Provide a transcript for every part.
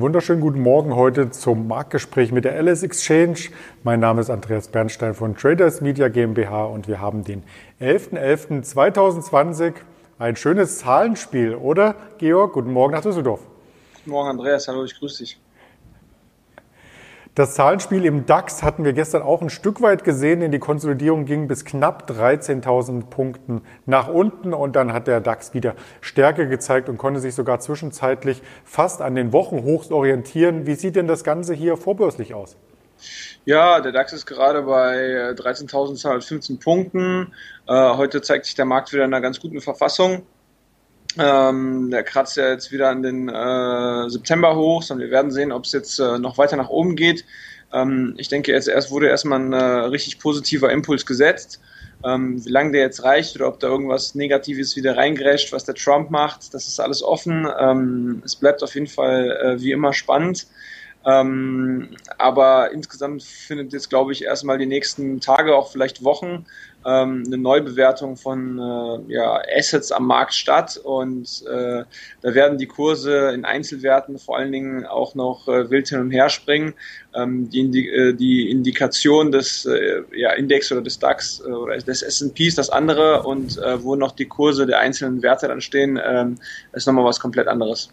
Wunderschönen guten Morgen heute zum Marktgespräch mit der LS Exchange. Mein Name ist Andreas Bernstein von Traders Media GmbH und wir haben den 11.11.2020. Ein schönes Zahlenspiel, oder Georg? Guten Morgen nach Düsseldorf. Guten Morgen Andreas, hallo, ich grüße dich. Das Zahlenspiel im DAX hatten wir gestern auch ein Stück weit gesehen, denn die Konsolidierung ging bis knapp 13.000 Punkten nach unten und dann hat der DAX wieder Stärke gezeigt und konnte sich sogar zwischenzeitlich fast an den Wochenhochs orientieren. Wie sieht denn das Ganze hier vorbörslich aus? Ja, der DAX ist gerade bei 13.215 Punkten. Äh, heute zeigt sich der Markt wieder in einer ganz guten Verfassung. Ähm, der kratzt ja jetzt wieder an den äh, September hoch und wir werden sehen, ob es jetzt äh, noch weiter nach oben geht. Ähm, ich denke, jetzt erst wurde erstmal ein äh, richtig positiver Impuls gesetzt. Ähm, wie lange der jetzt reicht oder ob da irgendwas Negatives wieder reingrätscht, was der Trump macht, das ist alles offen. Ähm, es bleibt auf jeden Fall äh, wie immer spannend. Ähm, aber insgesamt findet jetzt, glaube ich, erstmal die nächsten Tage, auch vielleicht Wochen, ähm, eine Neubewertung von äh, ja, Assets am Markt statt und äh, da werden die Kurse in Einzelwerten vor allen Dingen auch noch äh, wild hin und her springen. Ähm, die, Indi äh, die Indikation des äh, ja, Index oder des DAX äh, oder des S&Ps, das andere und wo noch die Kurse der einzelnen Werte dann stehen, äh, ist nochmal was komplett anderes.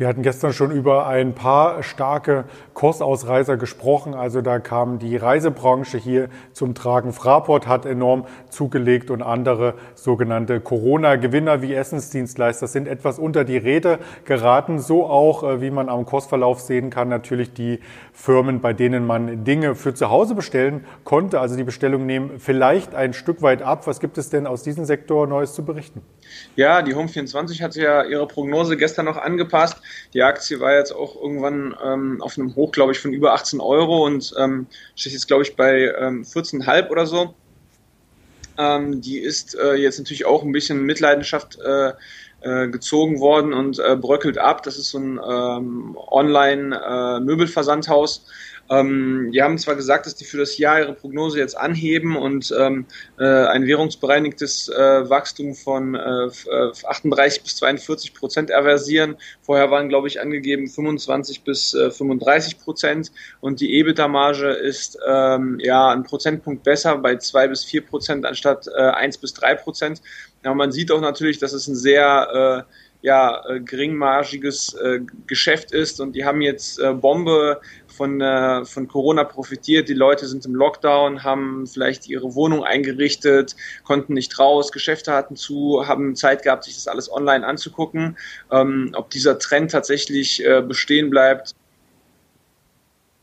Wir hatten gestern schon über ein paar starke Kursausreißer gesprochen. Also da kam die Reisebranche hier zum Tragen. Fraport hat enorm zugelegt und andere sogenannte Corona-Gewinner wie Essensdienstleister sind etwas unter die Räder geraten. So auch, äh, wie man am Kursverlauf sehen kann, natürlich die Firmen, bei denen man Dinge für zu Hause bestellen konnte. Also die Bestellung nehmen vielleicht ein Stück weit ab. Was gibt es denn aus diesem Sektor Neues zu berichten? Ja, die Home24 hat ja ihre Prognose gestern noch angepasst. Die Aktie war jetzt auch irgendwann ähm, auf einem Hoch, glaube ich, von über 18 Euro und ähm, steht jetzt, glaube ich, bei ähm, 14,5 oder so. Ähm, die ist äh, jetzt natürlich auch ein bisschen Mitleidenschaft äh, äh, gezogen worden und äh, bröckelt ab. Das ist so ein ähm, Online-Möbelversandhaus. Äh, ähm, die haben zwar gesagt, dass die für das Jahr ihre Prognose jetzt anheben und ähm, äh, ein währungsbereinigtes äh, Wachstum von äh, 38 äh, bis 42 Prozent erversieren. Vorher waren, glaube ich, angegeben 25 bis äh, 35 Prozent und die EBITDA-Marge ist ähm, ja ein Prozentpunkt besser bei zwei bis vier Prozent anstatt äh, 1 bis drei Prozent. Ja, man sieht auch natürlich, dass es ein sehr äh, ja, äh, geringmargiges äh, Geschäft ist und die haben jetzt äh, Bombe von, äh, von Corona profitiert. Die Leute sind im Lockdown, haben vielleicht ihre Wohnung eingerichtet, konnten nicht raus, Geschäfte hatten zu, haben Zeit gehabt, sich das alles online anzugucken. Ähm, ob dieser Trend tatsächlich äh, bestehen bleibt,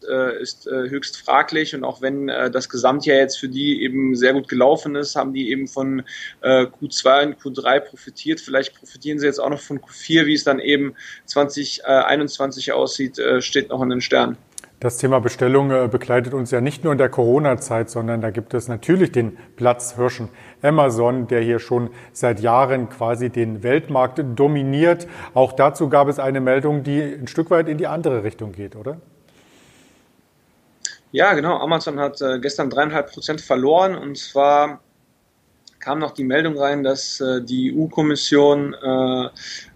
äh, ist äh, höchst fraglich und auch wenn äh, das Gesamtjahr jetzt für die eben sehr gut gelaufen ist, haben die eben von äh, Q2 und Q3 profitiert. Vielleicht profitieren sie jetzt auch noch von Q4, wie es dann eben 2021 aussieht, steht noch in den Sternen. Das Thema Bestellung äh, begleitet uns ja nicht nur in der Corona-Zeit, sondern da gibt es natürlich den Platzhirschen Amazon, der hier schon seit Jahren quasi den Weltmarkt dominiert. Auch dazu gab es eine Meldung, die ein Stück weit in die andere Richtung geht, oder? Ja, genau. Amazon hat äh, gestern dreieinhalb Prozent verloren und zwar kam noch die Meldung rein, dass äh, die EU-Kommission, äh,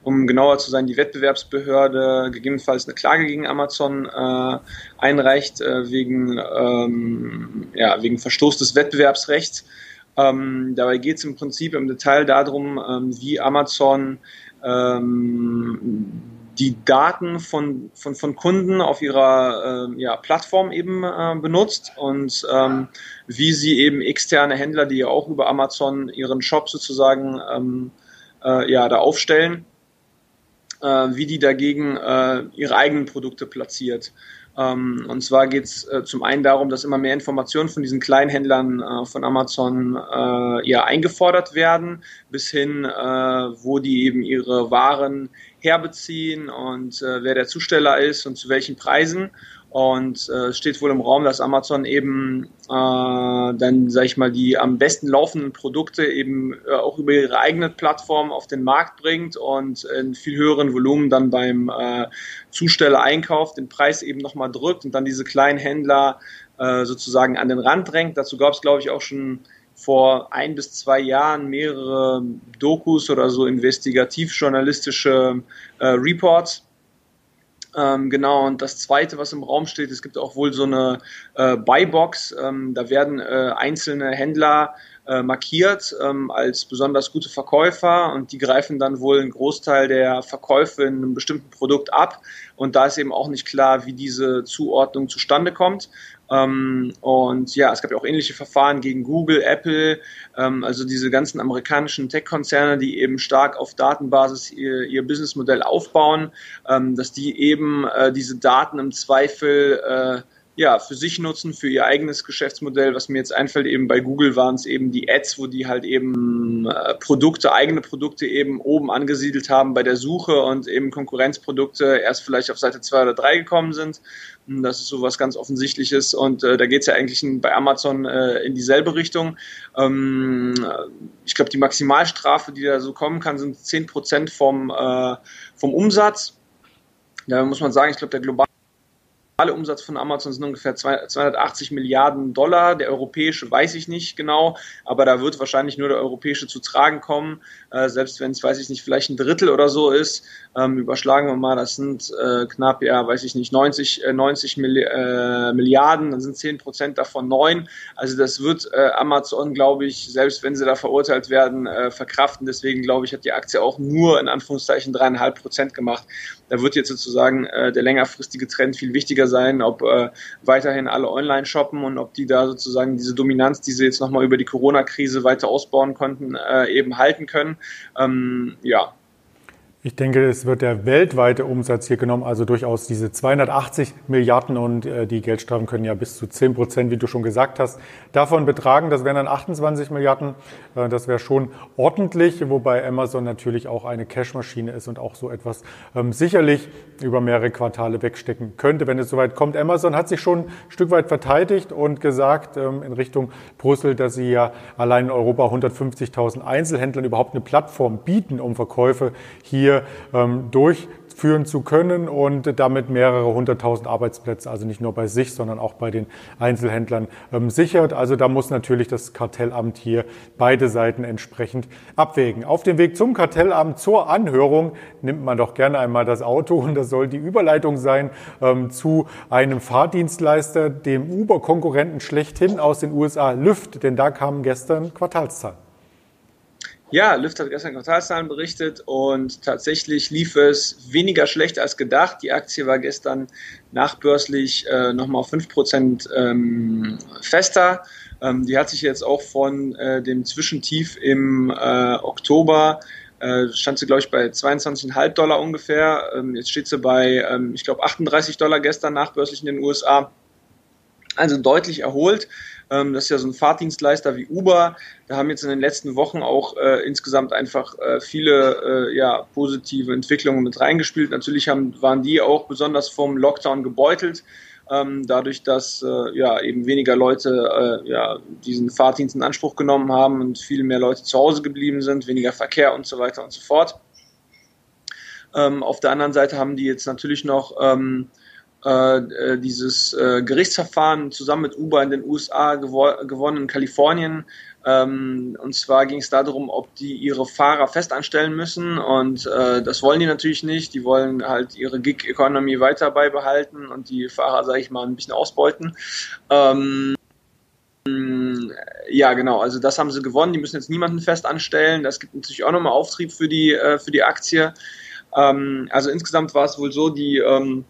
um genauer zu sein, die Wettbewerbsbehörde gegebenenfalls eine Klage gegen Amazon äh, einreicht äh, wegen, ähm, ja, wegen Verstoß des Wettbewerbsrechts. Ähm, dabei geht es im Prinzip im Detail darum, ähm, wie Amazon ähm, die Daten von, von, von Kunden auf ihrer äh, ja, Plattform eben äh, benutzt und ähm, wie sie eben externe Händler, die ja auch über Amazon ihren Shop sozusagen ähm, äh, ja, da aufstellen, äh, wie die dagegen äh, ihre eigenen Produkte platziert. Ähm, und zwar geht es äh, zum einen darum, dass immer mehr Informationen von diesen Kleinhändlern äh, von Amazon äh, ja eingefordert werden, bis hin, äh, wo die eben ihre Waren herbeziehen und äh, wer der Zusteller ist und zu welchen Preisen. Und äh, steht wohl im Raum, dass Amazon eben äh, dann, sag ich mal, die am besten laufenden Produkte eben äh, auch über ihre eigene Plattform auf den Markt bringt und in viel höheren Volumen dann beim äh, Zusteller einkauft, den Preis eben nochmal drückt und dann diese kleinen Händler äh, sozusagen an den Rand drängt. Dazu gab es, glaube ich, auch schon vor ein bis zwei Jahren mehrere Dokus oder so investigativ-journalistische äh, Reports Ähm, genau, und das Zweite, was im Raum steht, es gibt auch wohl so eine äh, Buybox. Ähm, da werden äh, einzelne Händler äh, markiert ähm, als besonders gute Verkäufer und die greifen dann wohl einen Großteil der Verkäufe in einem bestimmten Produkt ab. Und da ist eben auch nicht klar, wie diese Zuordnung zustande kommt. Ähm, und ja, es gab ja auch ähnliche Verfahren gegen Google, Apple, ähm, also diese ganzen amerikanischen Tech-Konzerne, die eben stark auf Datenbasis ihr, ihr Businessmodell aufbauen, ähm, dass die eben äh, diese Daten im Zweifel äh, ja, für sich nutzen, für ihr eigenes Geschäftsmodell. Was mir jetzt einfällt, eben bei Google waren es eben die Ads, wo die halt eben äh, Produkte, eigene Produkte eben oben angesiedelt haben bei der Suche und eben Konkurrenzprodukte erst vielleicht auf Seite zwei oder drei gekommen sind. Das ist so was ganz Offensichtliches und äh, da geht es ja eigentlich bei Amazon äh, in dieselbe Richtung. Ähm, ich glaube, die Maximalstrafe, die da so kommen kann, sind zehn Prozent vom, äh, vom Umsatz. Da muss man sagen, ich glaube, der globale Umsatz von Amazon sind ungefähr 280 Milliarden Dollar. Der europäische weiß ich nicht genau, aber da wird wahrscheinlich nur der europäische zu tragen kommen. Äh, selbst wenn es, weiß ich nicht, vielleicht ein Drittel oder so ist, ähm, überschlagen wir mal, das sind äh, knapp, ja, weiß ich nicht, 90, äh, 90 Milli äh, Milliarden, dann sind 10 Prozent davon neun. Also das wird äh, Amazon, glaube ich, selbst wenn sie da verurteilt werden, äh, verkraften. Deswegen, glaube ich, hat die Aktie auch nur in Anführungszeichen dreieinhalb Prozent gemacht. Da wird jetzt sozusagen äh, der längerfristige Trend viel wichtiger sein, ob äh, weiterhin alle online shoppen und ob die da sozusagen diese Dominanz, die sie jetzt nochmal über die Corona-Krise weiter ausbauen konnten, äh, eben halten können. Ähm, ja, ich denke, es wird der weltweite Umsatz hier genommen, also durchaus diese 280 Milliarden und äh, die Geldstrafen können ja bis zu 10 Prozent, wie du schon gesagt hast, davon betragen. Das wären dann 28 Milliarden. Äh, das wäre schon ordentlich, wobei Amazon natürlich auch eine Cashmaschine ist und auch so etwas ähm, sicherlich über mehrere Quartale wegstecken könnte, wenn es soweit kommt. Amazon hat sich schon ein Stück weit verteidigt und gesagt ähm, in Richtung Brüssel, dass sie ja allein in Europa 150.000 Einzelhändlern überhaupt eine Plattform bieten, um Verkäufe hier hier ähm, durchführen zu können und damit mehrere hunderttausend Arbeitsplätze, also nicht nur bei sich, sondern auch bei den Einzelhändlern ähm, sichert. Also da muss natürlich das Kartellamt hier beide Seiten entsprechend abwägen. Auf dem Weg zum Kartellamt zur Anhörung nimmt man doch gerne einmal das Auto und das soll die Überleitung sein ähm, zu einem Fahrdienstleister, dem Uber-Konkurrenten schlechthin aus den USA Lyft, denn da kamen gestern Quartalszahlen. Ja, Lyft hat gestern Quartalszahlen berichtet und tatsächlich lief es weniger schlecht als gedacht. Die Aktie war gestern nachbörslich äh, nochmal 5% ähm, fester. Ähm, die hat sich jetzt auch von äh, dem Zwischentief im äh, Oktober äh, stand sie, glaube ich, bei 22,5 Dollar ungefähr. Ähm, jetzt steht sie bei, ähm, ich glaube, 38 Dollar gestern nachbörslich in den USA. Also deutlich erholt. Ähm, das ist ja so ein Fahrdienstleister wie Uber. Da haben jetzt in den letzten Wochen auch äh, insgesamt einfach äh, viele äh, ja, positive Entwicklungen mit reingespielt. Natürlich haben, waren die auch besonders vom Lockdown gebeutelt. Ähm, dadurch, dass äh, ja eben weniger Leute äh, ja, diesen Fahrdienst in Anspruch genommen haben und viel mehr Leute zu Hause geblieben sind, weniger Verkehr und so weiter und so fort. Ähm, auf der anderen Seite haben die jetzt natürlich noch ähm, äh, äh, dieses äh, Gerichtsverfahren zusammen mit Uber in den USA gewo gewonnen in Kalifornien. Ähm, und zwar ging es darum, ob die ihre Fahrer festanstellen müssen und äh, das wollen die natürlich nicht. Die wollen halt ihre Gig-Economy weiter beibehalten und die Fahrer, sage ich mal, ein bisschen ausbeuten. Ähm, ja, genau. Also das haben sie gewonnen. Die müssen jetzt niemanden festanstellen. Das gibt natürlich auch nochmal Auftrieb für die äh, für die Aktie. Ähm, also insgesamt war es wohl so, die ähm,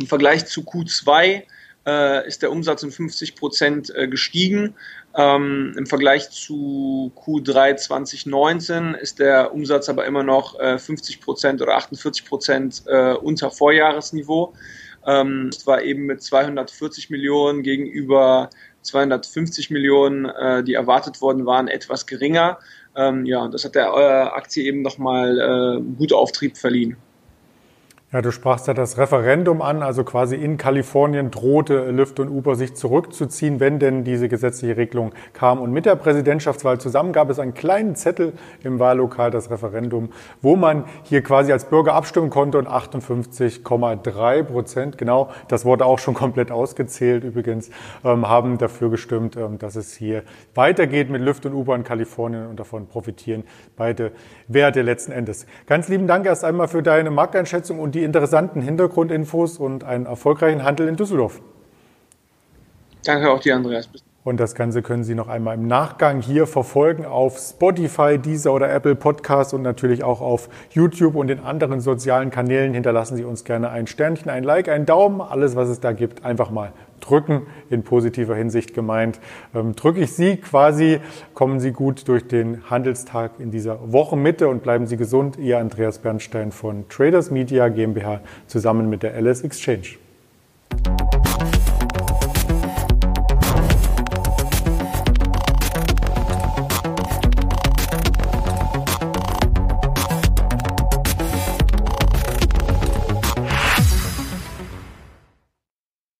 im Vergleich zu Q2 äh, ist der Umsatz um 50 Prozent äh, gestiegen. Ähm, Im Vergleich zu Q3 2019 ist der Umsatz aber immer noch äh, 50 Prozent oder 48 Prozent äh, unter Vorjahresniveau. Ähm, das war eben mit 240 Millionen gegenüber 250 Millionen, äh, die erwartet worden waren, etwas geringer. Ähm, ja, das hat der äh, Aktie eben nochmal äh, gut Auftrieb verliehen. Ja, du sprachst ja das Referendum an, also quasi in Kalifornien drohte Lyft und Uber sich zurückzuziehen, wenn denn diese gesetzliche Regelung kam. Und mit der Präsidentschaftswahl zusammen gab es einen kleinen Zettel im Wahllokal, das Referendum, wo man hier quasi als Bürger abstimmen konnte und 58,3 Prozent, genau, das wurde auch schon komplett ausgezählt übrigens, ähm, haben dafür gestimmt, ähm, dass es hier weitergeht mit Lyft und Uber in Kalifornien und davon profitieren beide Werte letzten Endes. Ganz lieben Dank erst einmal für deine Markteinschätzung und die die interessanten Hintergrundinfos und einen erfolgreichen Handel in Düsseldorf. Danke auch dir, Andreas. Bis und das Ganze können Sie noch einmal im Nachgang hier verfolgen auf Spotify, Deezer oder Apple Podcast und natürlich auch auf YouTube und den anderen sozialen Kanälen. Hinterlassen Sie uns gerne ein Sternchen, ein Like, einen Daumen, alles, was es da gibt, einfach mal drücken, in positiver Hinsicht gemeint. Ähm, drücke ich Sie quasi, kommen Sie gut durch den Handelstag in dieser Wochenmitte und bleiben Sie gesund. Ihr Andreas Bernstein von Traders Media GmbH zusammen mit der LS Exchange.